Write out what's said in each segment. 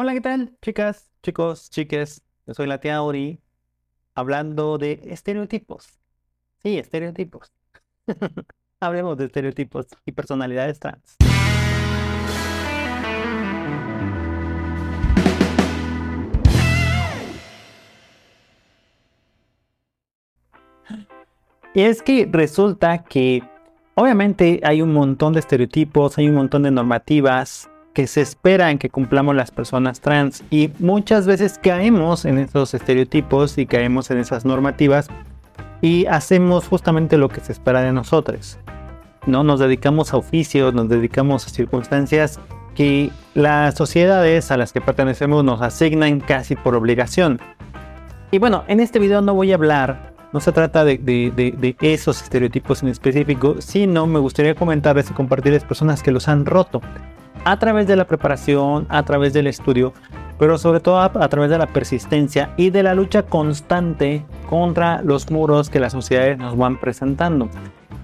Hola, ¿qué tal? Chicas, chicos, chiques. Yo soy la tía Ori, hablando de estereotipos. Sí, estereotipos. Hablemos de estereotipos y personalidades trans. Y es que resulta que obviamente hay un montón de estereotipos, hay un montón de normativas que se esperan que cumplamos las personas trans y muchas veces caemos en esos estereotipos y caemos en esas normativas y hacemos justamente lo que se espera de nosotros. ¿no? Nos dedicamos a oficios, nos dedicamos a circunstancias que las sociedades a las que pertenecemos nos asignan casi por obligación. Y bueno, en este video no voy a hablar no se trata de, esos estereotipos en específico, sino me gustaría comentarles y compartirles personas que los han roto a través de la preparación, a través del estudio, pero sobre todo a, través de la persistencia y de la lucha constante contra los muros que las sociedades nos van presentando.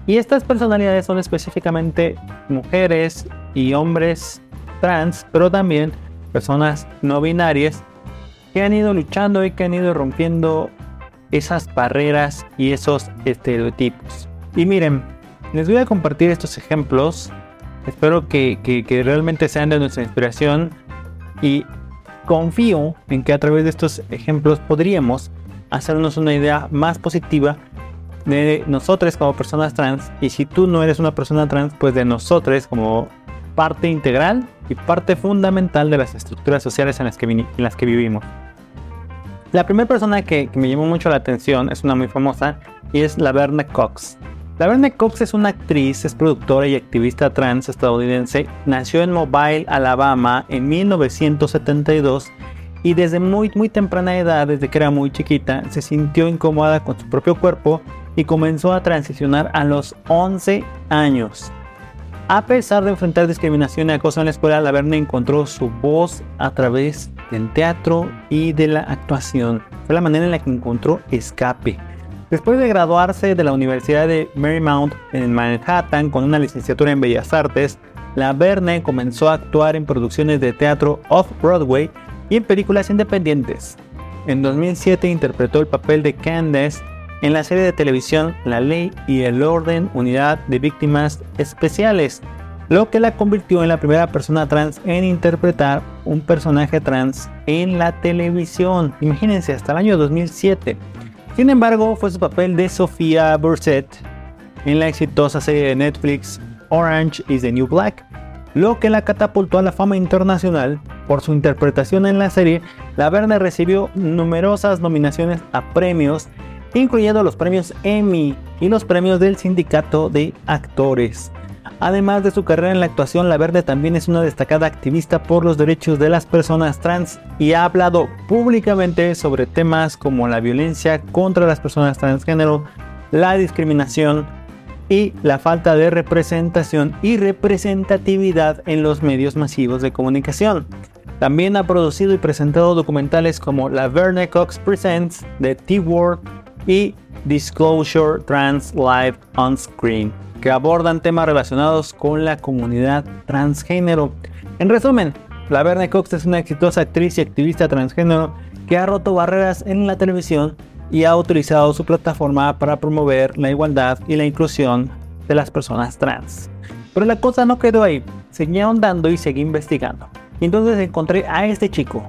Y estas personalidades son específicamente mujeres y hombres trans, pero también personas no binarias que han ido luchando y que han ido rompiendo esas barreras y esos estereotipos. Y miren, les voy a compartir estos ejemplos. Espero que, que, realmente sean de nuestra inspiración y confío en que a través de estos ejemplos podríamos hacernos una idea más positiva de nosotros como personas trans y si tú no eres una persona trans pues de nosotros como parte integral y parte fundamental de las estructuras sociales en las que, en las que vivimos. La primera persona que, me llamó mucho la atención es una muy famosa y es la Verne Cox. La Verne Cox es una actriz, es productora y activista trans estadounidense. Nació en Mobile, Alabama en 1972 y desde muy, muy temprana edad, desde que era muy chiquita, se sintió incómoda con su propio cuerpo y comenzó a transicionar a los 11 años. A pesar de enfrentar discriminación y acoso en la escuela, la Verne encontró su voz a través del teatro y de la actuación. Fue la manera en la que encontró escape. Después de graduarse de la Universidad de Marymount en Manhattan con una licenciatura en Bellas Artes, la Verne comenzó a actuar en producciones de teatro off-Broadway y en películas independientes. En 2007 interpretó el papel de Candace en la serie de televisión La Ley y el Orden Unidad de Víctimas Especiales, lo que la convirtió en la primera persona trans en interpretar un personaje trans en la televisión. Imagínense, hasta el año 2007. Sin embargo, fue su papel de Sofía Burset en la exitosa serie de Netflix Orange is the New Black, lo que la catapultó a la fama internacional. Por su interpretación en la serie, la Verne recibió numerosas nominaciones a premios, incluyendo los premios Emmy y los premios del Sindicato de Actores. Además de su carrera en la actuación, La Verde también es una destacada activista por los derechos de las personas trans y ha hablado públicamente sobre temas como la violencia contra las personas transgénero, la discriminación y la falta de representación y representatividad en los medios masivos de comunicación. También ha producido y presentado documentales como La Verne Cox Presents, The T-Word y Disclosure Trans Live on Screen que abordan temas relacionados con la comunidad transgénero. En resumen, la Verne Cox es una exitosa actriz y activista transgénero que ha roto barreras en la televisión y ha utilizado su plataforma para promover la igualdad y la inclusión de las personas trans. Pero la cosa no quedó ahí, seguí ahondando y seguí investigando. Y entonces encontré a este chico,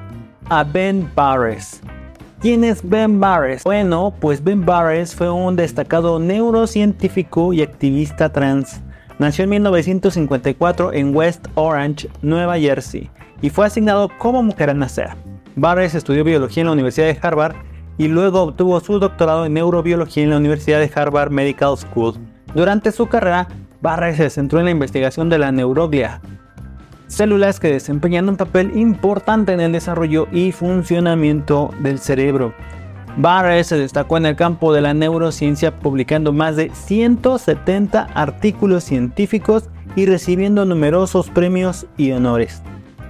a Ben Barres, ¿Quién es Ben Barres? Bueno, pues Ben Barres fue un destacado neurocientífico y activista trans. Nació en 1954 en West Orange, Nueva Jersey, y fue asignado como mujer al nacer. Barres estudió biología en la Universidad de Harvard y luego obtuvo su doctorado en neurobiología en la Universidad de Harvard Medical School. Durante su carrera, Barres se centró en la investigación de la neuroglia, células que desempeñan un papel importante en el desarrollo y funcionamiento del cerebro. Barre se destacó en el campo de la neurociencia publicando más de 170 artículos científicos y recibiendo numerosos premios y honores.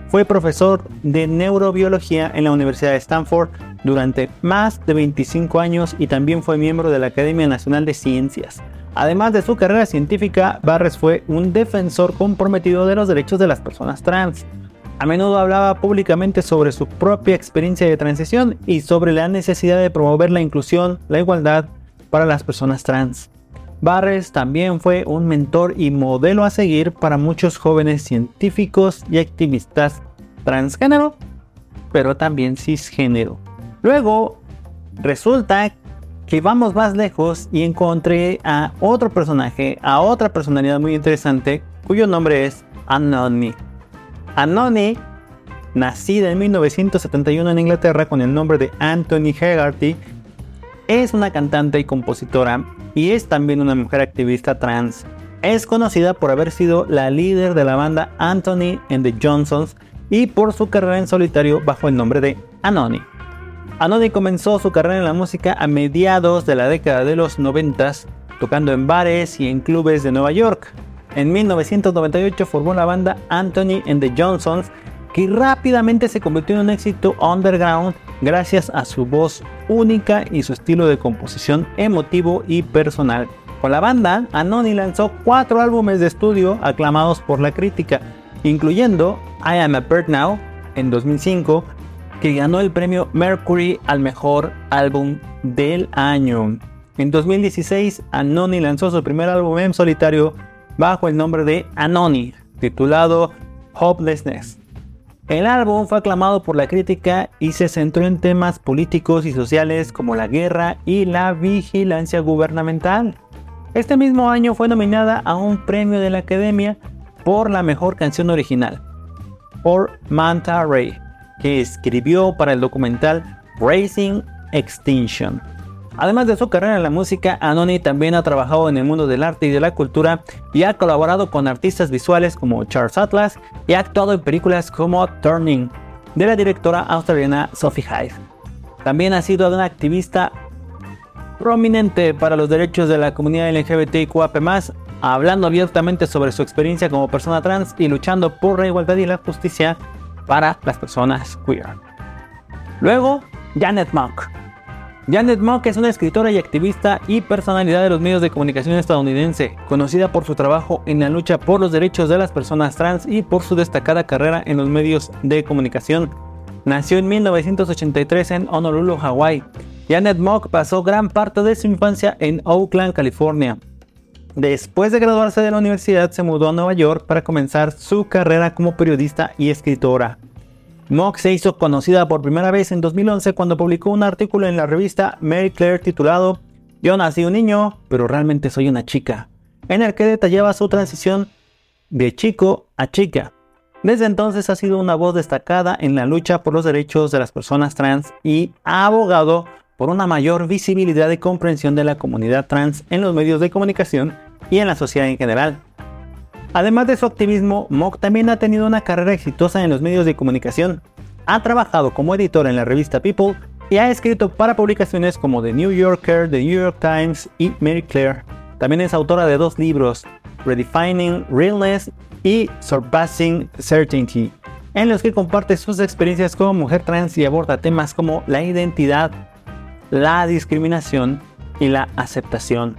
Fue profesor de neurobiología en la Universidad de Stanford durante más de 25 años y también fue miembro de la Academia Nacional de Ciencias. Además de su carrera científica, Barres fue un defensor comprometido de los derechos de las personas trans. A menudo hablaba públicamente sobre su propia experiencia de transición y sobre la necesidad de promover la inclusión, la igualdad para las personas trans. Barres también fue un mentor y modelo a seguir para muchos jóvenes científicos y activistas transgénero, pero también cisgénero. Luego, resulta que vamos más lejos y encontré a otro personaje, a otra personalidad muy interesante, cuyo nombre es Anony. Anony, nacida en 1971 en Inglaterra con el nombre de Anthony Hegarty, es una cantante y compositora y es también una mujer activista trans. Es conocida por haber sido la líder de la banda Anthony and the Johnsons y por su carrera en solitario bajo el nombre de Anony. Anony comenzó su carrera en la música a mediados de la década de los 90, tocando en bares y en clubes de Nueva York. En 1998 formó la banda Anthony and the Johnsons, que rápidamente se convirtió en un éxito underground gracias a su voz única y su estilo de composición emotivo y personal. Con la banda, Anony lanzó cuatro álbumes de estudio aclamados por la crítica, incluyendo I Am a Bird Now en 2005, que ganó el premio Mercury al mejor álbum del año. En 2016, Anony lanzó su primer álbum en solitario bajo el nombre de Anony, titulado Hopelessness. El álbum fue aclamado por la crítica y se centró en temas políticos y sociales como la guerra y la vigilancia gubernamental. Este mismo año fue nominada a un premio de la Academia por la mejor canción original, por Manta Ray, que escribió para el documental Racing Extinction. Además de su carrera en la música, Anoni también ha trabajado en el mundo del arte y de la cultura y ha colaborado con artistas visuales como Charles Atlas y ha actuado en películas como Turning de la directora australiana Sophie Hyde. También ha sido una activista prominente para los derechos de la comunidad LGBTIQAP+, hablando abiertamente sobre su experiencia como persona trans y luchando por la igualdad y la justicia para las personas queer. Luego, Janet Mock Janet Mock es una escritora y activista y personalidad de los medios de comunicación estadounidense, conocida por su trabajo en la lucha por los derechos de las personas trans y por su destacada carrera en los medios de comunicación. Nació en 1983 en Honolulu, Hawái. Janet Mock pasó gran parte de su infancia en Oakland, California. Después de graduarse de la universidad se mudó a Nueva York para comenzar su carrera como periodista y escritora. Mock se hizo conocida por primera vez en 2011 cuando publicó un artículo en la revista Mary Claire titulado Yo nací un niño, pero realmente soy una chica, en el que detallaba su transición de chico a chica. Desde entonces ha sido una voz destacada en la lucha por los derechos de las personas trans y ha abogado por una mayor visibilidad y comprensión de la comunidad trans en los medios de comunicación y en la sociedad en general. Además de su activismo, Mock también ha tenido una carrera exitosa en los medios de comunicación. Ha trabajado como editor en la revista People y ha escrito para publicaciones como The New Yorker, The New York Times y Mary Claire. También es autora de dos libros, Redefining Realness y Surpassing Certainty, en los que comparte sus experiencias como mujer trans y aborda temas como la identidad, la discriminación y la aceptación.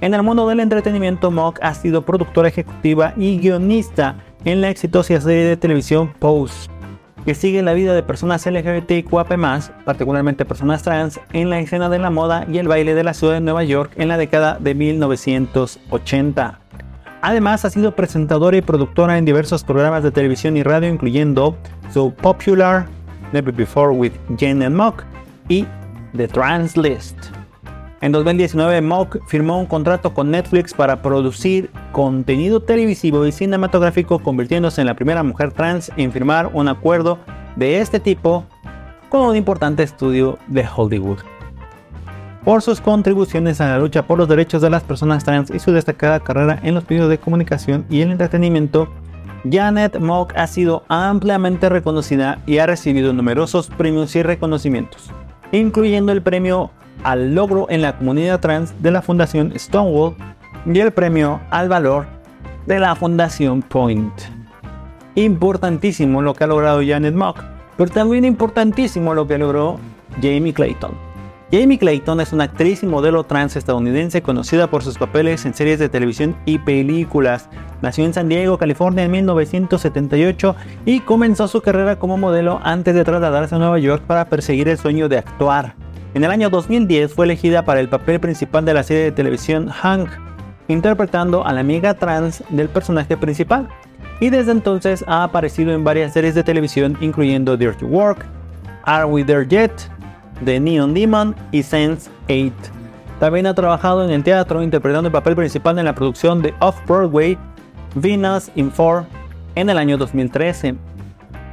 En el mundo del entretenimiento, Mock ha sido productora ejecutiva y guionista en la exitosa serie de televisión Pose, que sigue la vida de personas LGBTQAP+, particularmente personas trans, en la escena de la moda y el baile de la ciudad de Nueva York en la década de 1980. Además, ha sido presentadora y productora en diversos programas de televisión y radio, incluyendo So Popular, Never Before with Jen and Mock y The Trans List. En 2019, Mock firmó un contrato con Netflix para producir contenido televisivo y cinematográfico, convirtiéndose en la primera mujer trans en firmar un acuerdo de este tipo con un importante estudio de Hollywood. Por sus contribuciones a la lucha por los derechos de las personas trans y su destacada carrera en los medios de comunicación y el entretenimiento, Janet Mock ha sido ampliamente reconocida y ha recibido numerosos premios y reconocimientos, incluyendo el premio al logro en la comunidad trans de la Fundación Stonewall y el premio al valor de la Fundación Point. Importantísimo lo que ha logrado Janet Mock, pero también importantísimo lo que logró Jamie Clayton. Jamie Clayton es una actriz y modelo trans estadounidense conocida por sus papeles en series de televisión y películas. Nació en San Diego, California en 1978 y comenzó su carrera como modelo antes de trasladarse a Nueva York para perseguir el sueño de actuar. En el año 2010 fue elegida para el papel principal de la serie de televisión Hank, interpretando a la amiga trans del personaje principal. Y desde entonces ha aparecido en varias series de televisión incluyendo Dirty Work, Are We There Yet?, The Neon Demon y Sense 8. También ha trabajado en el teatro interpretando el papel principal en la producción de Off-Broadway Venus in Four en el año 2013.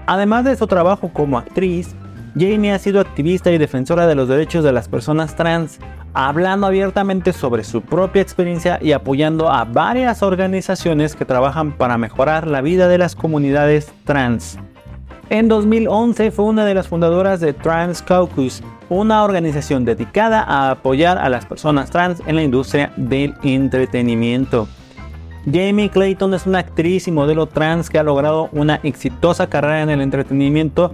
Además de su trabajo como actriz, Jamie ha sido activista y defensora de los derechos de las personas trans, hablando abiertamente sobre su propia experiencia y apoyando a varias organizaciones que trabajan para mejorar la vida de las comunidades trans. En 2011 fue una de las fundadoras de Trans Caucus, una organización dedicada a apoyar a las personas trans en la industria del entretenimiento. Jamie Clayton es una actriz y modelo trans que ha logrado una exitosa carrera en el entretenimiento,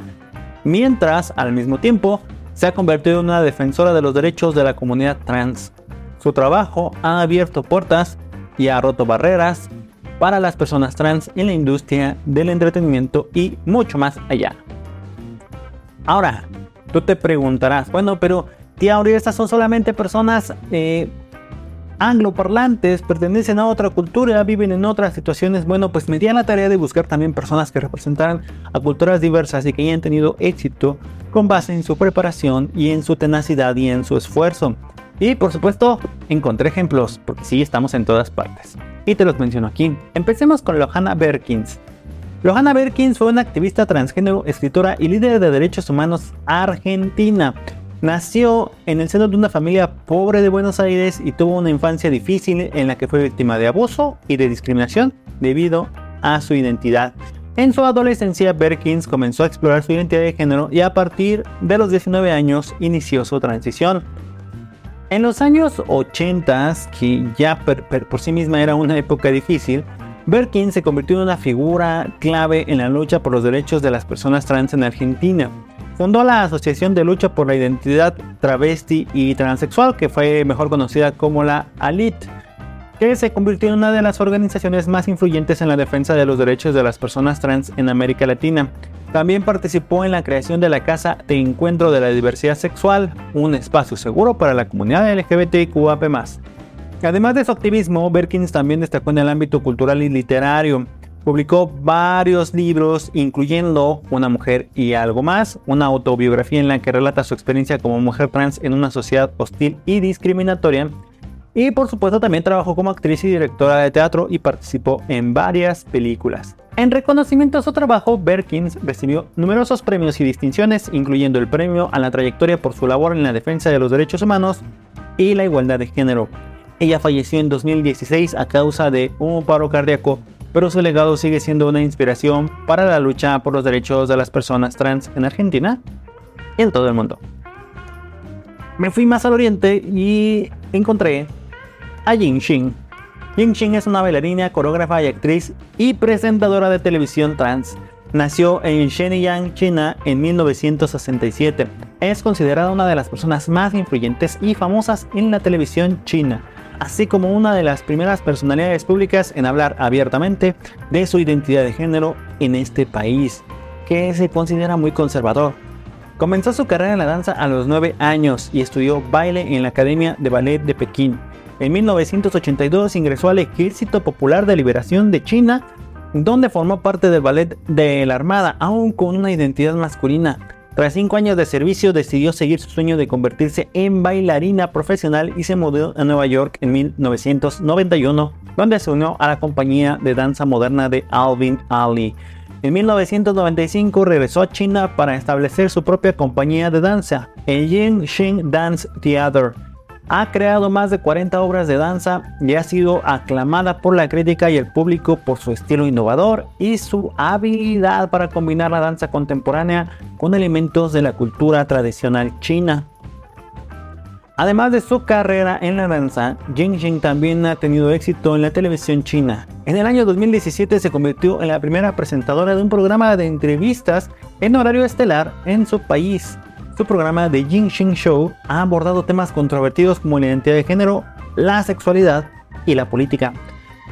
mientras al mismo tiempo se ha convertido en una defensora de los derechos de la comunidad trans. Su trabajo ha abierto puertas y ha roto barreras para las personas trans en la industria del entretenimiento y mucho más allá. Ahora, tú te preguntarás, bueno, pero tía Auri, estas son solamente personas eh, angloparlantes, pertenecen a otra cultura, viven en otras situaciones. Bueno, pues me di a la tarea de buscar también personas que representaran a culturas diversas y que hayan tenido éxito con base en su preparación y en su tenacidad y en su esfuerzo. Y por supuesto, encontré ejemplos, porque sí estamos en todas partes y te los menciono aquí. Empecemos con Johanna Berkins. Johanna Berkins fue una activista transgénero, escritora y líder de derechos humanos argentina. Nació en el seno de una familia pobre de Buenos Aires y tuvo una infancia difícil en la que fue víctima de abuso y de discriminación debido a su identidad. En su adolescencia, Berkins comenzó a explorar su identidad de género y a partir de los 19 años inició su transición. En los años 80, que ya por sí misma era una época difícil, Berkin se convirtió en una figura clave en la lucha por los derechos de las personas trans en Argentina. Fundó la Asociación de Lucha por la Identidad Travesti y Transexual, que fue mejor conocida como la ALIT, que se convirtió en una de las organizaciones más influyentes en la defensa de los derechos de las personas trans en América Latina. También participó en la creación de la Casa de Encuentro de la Diversidad Sexual, un espacio seguro para la comunidad LGBTQAP+. Además de su activismo, Berkins también destacó en el ámbito cultural y literario. Publicó varios libros, incluyendo Una mujer y algo más, una autobiografía en la que relata su experiencia como mujer trans en una sociedad hostil y discriminatoria, y por supuesto también trabajó como actriz y directora de teatro y participó en varias películas. En reconocimiento a su trabajo, Berkins recibió numerosos premios y distinciones, incluyendo el premio a la trayectoria por su labor en la defensa de los derechos humanos y la igualdad de género. Ella falleció en 2016 a causa de un paro cardíaco, pero su legado sigue siendo una inspiración para la lucha por los derechos de las personas trans en Argentina y en todo el mundo. Me fui más al oriente y encontré a Jin Xin es una bailarina, coreógrafa y actriz y presentadora de televisión trans. Nació en Shenyang, China, en 1967. Es considerada una de las personas más influyentes y famosas en la televisión china, así como una de las primeras personalidades públicas en hablar abiertamente de su identidad de género en este país, que se considera muy conservador. Comenzó su carrera en la danza a los 9 años y estudió baile en la Academia de Ballet de Pekín. En 1982 ingresó al Ejército Popular de Liberación de China, donde formó parte del ballet de la Armada, aún con una identidad masculina. Tras cinco años de servicio decidió seguir su sueño de convertirse en bailarina profesional y se mudó a Nueva York en 1991, donde se unió a la compañía de danza moderna de Alvin Ali. En 1995 regresó a China para establecer su propia compañía de danza, el Yin Dance Theater ha creado más de 40 obras de danza y ha sido aclamada por la crítica y el público por su estilo innovador y su habilidad para combinar la danza contemporánea con elementos de la cultura tradicional china. Además de su carrera en la danza, Jing Jing también ha tenido éxito en la televisión china. En el año 2017 se convirtió en la primera presentadora de un programa de entrevistas en horario estelar en su país. Su programa The Jin Shin Show ha abordado temas controvertidos como la identidad de género, la sexualidad y la política.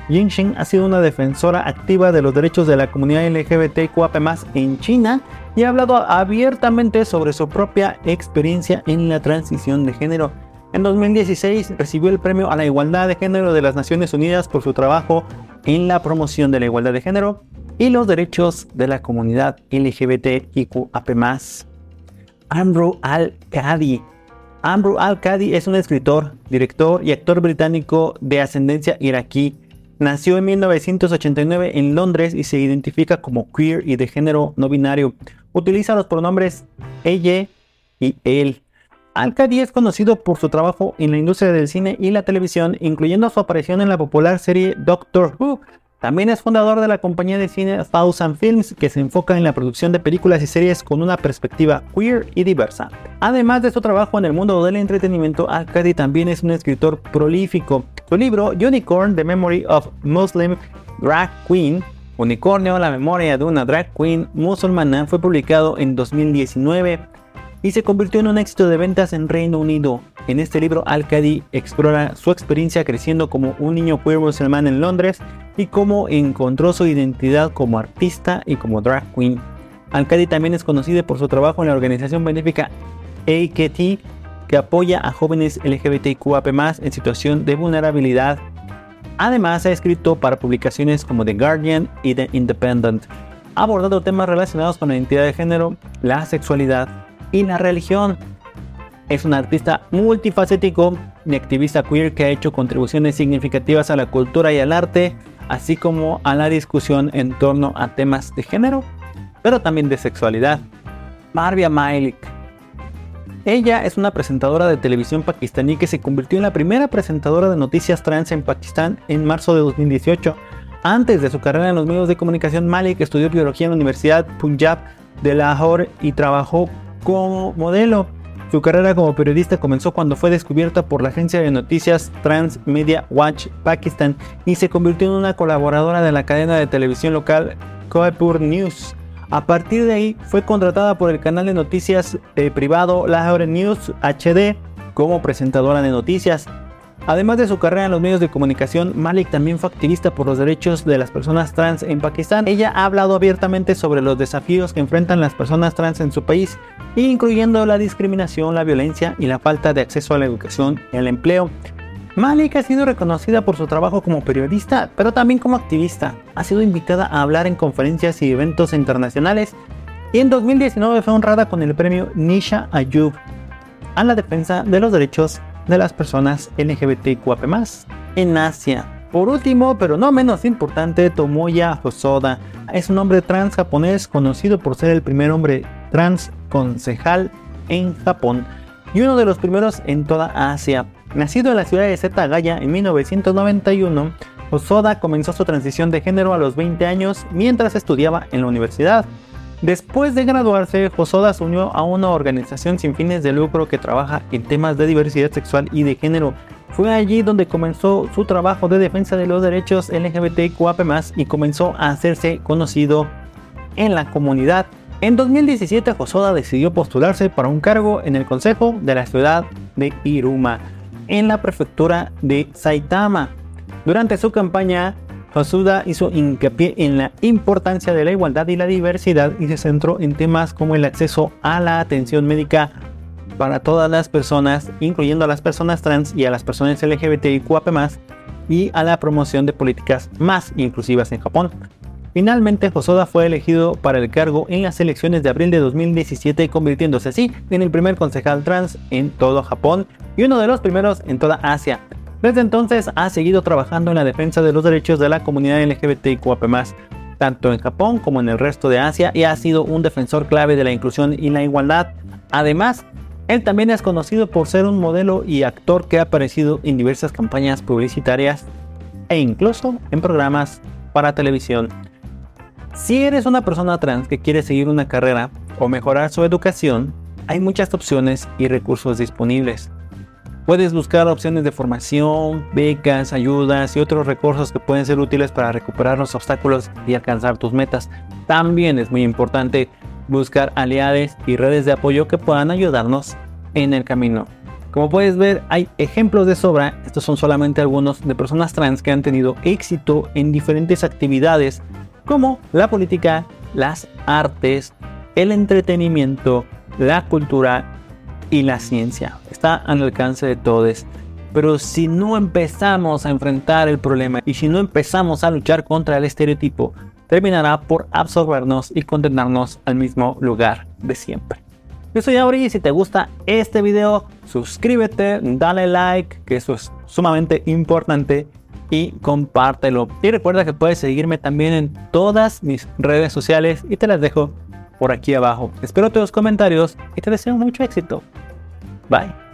Jin Shin ha sido una defensora activa de los derechos de la comunidad LGBTQAP+ en China y ha hablado abiertamente sobre su propia experiencia en la transición de género. En 2016 recibió el premio a la igualdad de género de las Naciones Unidas por su trabajo en la promoción de la igualdad de género y los derechos de la comunidad LGBTIQAP+. Amru Al-Qadi. Amru Al-Qadi es un escritor, director y actor británico de ascendencia iraquí. Nació en 1989 en Londres y se identifica como queer y de género no binario. Utiliza los pronombres ella y él. Al-Qadi es conocido por su trabajo en la industria del cine y la televisión, incluyendo su aparición en la popular serie Doctor Who, también es fundador de la compañía de cine Thousand Films, que se enfoca en la producción de películas y series con una perspectiva queer y diversa. Además de su trabajo en el mundo del entretenimiento, Al-Qadi también es un escritor prolífico. Su libro Unicorn, The Memory of Muslim Drag Queen, Unicornio, la memoria de una drag queen musulmana, fue publicado en 2019 y se convirtió en un éxito de ventas en Reino Unido. En este libro, Al-Qadi explora su experiencia creciendo como un niño queer musulmán en Londres y cómo encontró su identidad como artista y como drag queen. Al-Qadi también es conocido por su trabajo en la organización benéfica AKT, que apoya a jóvenes LGBTQAP+ en situación de vulnerabilidad. Además, ha escrito para publicaciones como The Guardian y The Independent, ha abordado temas relacionados con la identidad de género, la sexualidad, y la religión. Es un artista multifacético y activista queer que ha hecho contribuciones significativas a la cultura y al arte, así como a la discusión en torno a temas de género, pero también de sexualidad. Marvia Malik. Ella es una presentadora de televisión pakistaní que se convirtió en la primera presentadora de noticias trans en Pakistán en marzo de 2018. Antes de su carrera en los medios de comunicación, Malik estudió biología en la Universidad Punjab de Lahore y trabajó como modelo. Su carrera como periodista comenzó cuando fue descubierta por la agencia de noticias Trans Media Watch Pakistan y se convirtió en una colaboradora de la cadena de televisión local Koipur News. A partir de ahí fue contratada por el canal de noticias eh, privado Lahore News HD como presentadora de noticias. Además de su carrera en los medios de comunicación, Malik también fue activista por los derechos de las personas trans en Pakistán. Ella ha hablado abiertamente sobre los desafíos que enfrentan las personas trans en su país, incluyendo la discriminación, la violencia y la falta de acceso a la educación y al empleo. Malik ha sido reconocida por su trabajo como periodista, pero también como activista. Ha sido invitada a hablar en conferencias y eventos internacionales y en 2019 fue honrada con el premio Nisha Ayub a la defensa de los derechos de las personas LGBTQAP+, en Asia. Por último, pero no menos importante, Tomoya Hosoda es un hombre trans japonés conocido por ser el primer hombre trans concejal en Japón y uno de los primeros en toda Asia. Nacido en la ciudad de Setagaya en 1991, Hosoda comenzó su transición de género a los 20 años mientras estudiaba en la universidad. Después de graduarse, Josoda se unió a una organización sin fines de lucro que trabaja en temas de diversidad sexual y de género. Fue allí donde comenzó su trabajo de defensa de los derechos LGBTQAP+, y comenzó a hacerse conocido en la comunidad. En 2017, Josoda decidió postularse para un cargo en el consejo de la ciudad de Iruma, en la prefectura de Saitama. Durante su campaña, Hosuda hizo hincapié en la importancia de la igualdad y la diversidad y se centró en temas como el acceso a la atención médica para todas las personas, incluyendo a las personas trans y a las personas LGBTIQAP+, y a la promoción de políticas más inclusivas en Japón. Finalmente, Hosoda fue elegido para el cargo en las elecciones de abril de 2017, convirtiéndose así en el primer concejal trans en todo Japón y uno de los primeros en toda Asia. Desde entonces ha seguido trabajando en la defensa de los derechos de la comunidad LGBTIQAP+, tanto en Japón como en el resto de Asia y ha sido un defensor clave de la inclusión y la igualdad. Además, él también es conocido por ser un modelo y actor que ha aparecido en diversas campañas publicitarias e incluso en programas para televisión. Si eres una persona trans que quiere seguir una carrera o mejorar su educación, hay muchas opciones y recursos disponibles. Puedes buscar opciones de formación, becas, ayudas y otros recursos que pueden ser útiles para recuperar los obstáculos y alcanzar tus metas. También es muy importante buscar aliados y redes de apoyo que puedan ayudarnos en el camino. Como puedes ver, hay ejemplos de sobra. Estos son solamente algunos de personas trans que han tenido éxito en diferentes actividades como la política, las artes, el entretenimiento, la cultura y la ciencia. Está al alcance de todos. Pero si no empezamos a enfrentar el problema y si no empezamos a luchar contra el estereotipo, terminará por absorbernos y condenarnos al mismo lugar de siempre. Yo soy Auri y si te gusta este video, suscríbete, dale like, que eso es sumamente importante, y compártelo. Y recuerda que puedes seguirme también en todas mis redes sociales y te las dejo por aquí abajo. Espero tus comentarios y te deseo mucho éxito. Bye.